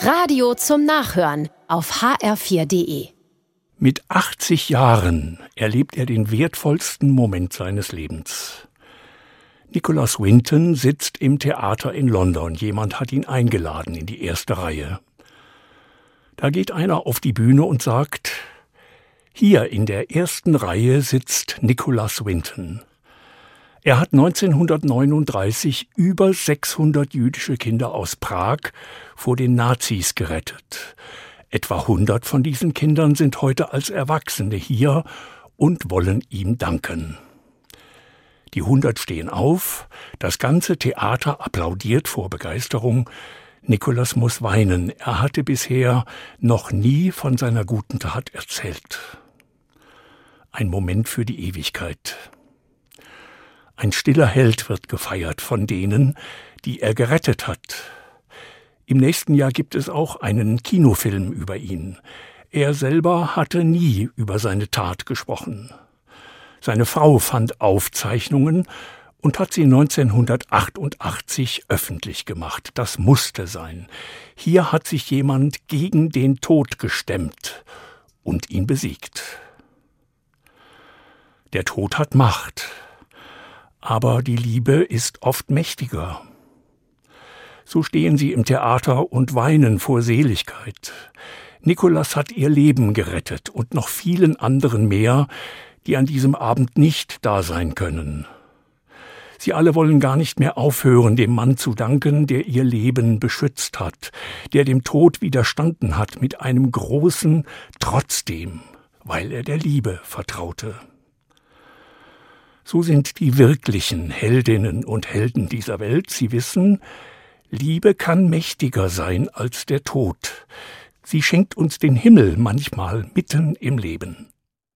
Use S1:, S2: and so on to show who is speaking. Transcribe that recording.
S1: Radio zum Nachhören auf hr4.de.
S2: Mit 80 Jahren erlebt er den wertvollsten Moment seines Lebens. Nicholas Winton sitzt im Theater in London. Jemand hat ihn eingeladen in die erste Reihe. Da geht einer auf die Bühne und sagt, hier in der ersten Reihe sitzt Nicholas Winton. Er hat 1939 über 600 jüdische Kinder aus Prag vor den Nazis gerettet. Etwa 100 von diesen Kindern sind heute als Erwachsene hier und wollen ihm danken. Die 100 stehen auf, das ganze Theater applaudiert vor Begeisterung. Nikolas muss weinen, er hatte bisher noch nie von seiner guten Tat erzählt. Ein Moment für die Ewigkeit. Ein stiller Held wird gefeiert von denen, die er gerettet hat. Im nächsten Jahr gibt es auch einen Kinofilm über ihn. Er selber hatte nie über seine Tat gesprochen. Seine Frau fand Aufzeichnungen und hat sie 1988 öffentlich gemacht. Das musste sein. Hier hat sich jemand gegen den Tod gestemmt und ihn besiegt. Der Tod hat Macht aber die Liebe ist oft mächtiger. So stehen sie im Theater und weinen vor Seligkeit. Nikolas hat ihr Leben gerettet und noch vielen anderen mehr, die an diesem Abend nicht da sein können. Sie alle wollen gar nicht mehr aufhören, dem Mann zu danken, der ihr Leben beschützt hat, der dem Tod widerstanden hat mit einem großen Trotzdem, weil er der Liebe vertraute. So sind die wirklichen Heldinnen und Helden dieser Welt. Sie wissen, Liebe kann mächtiger sein als der Tod. Sie schenkt uns den Himmel manchmal mitten im Leben.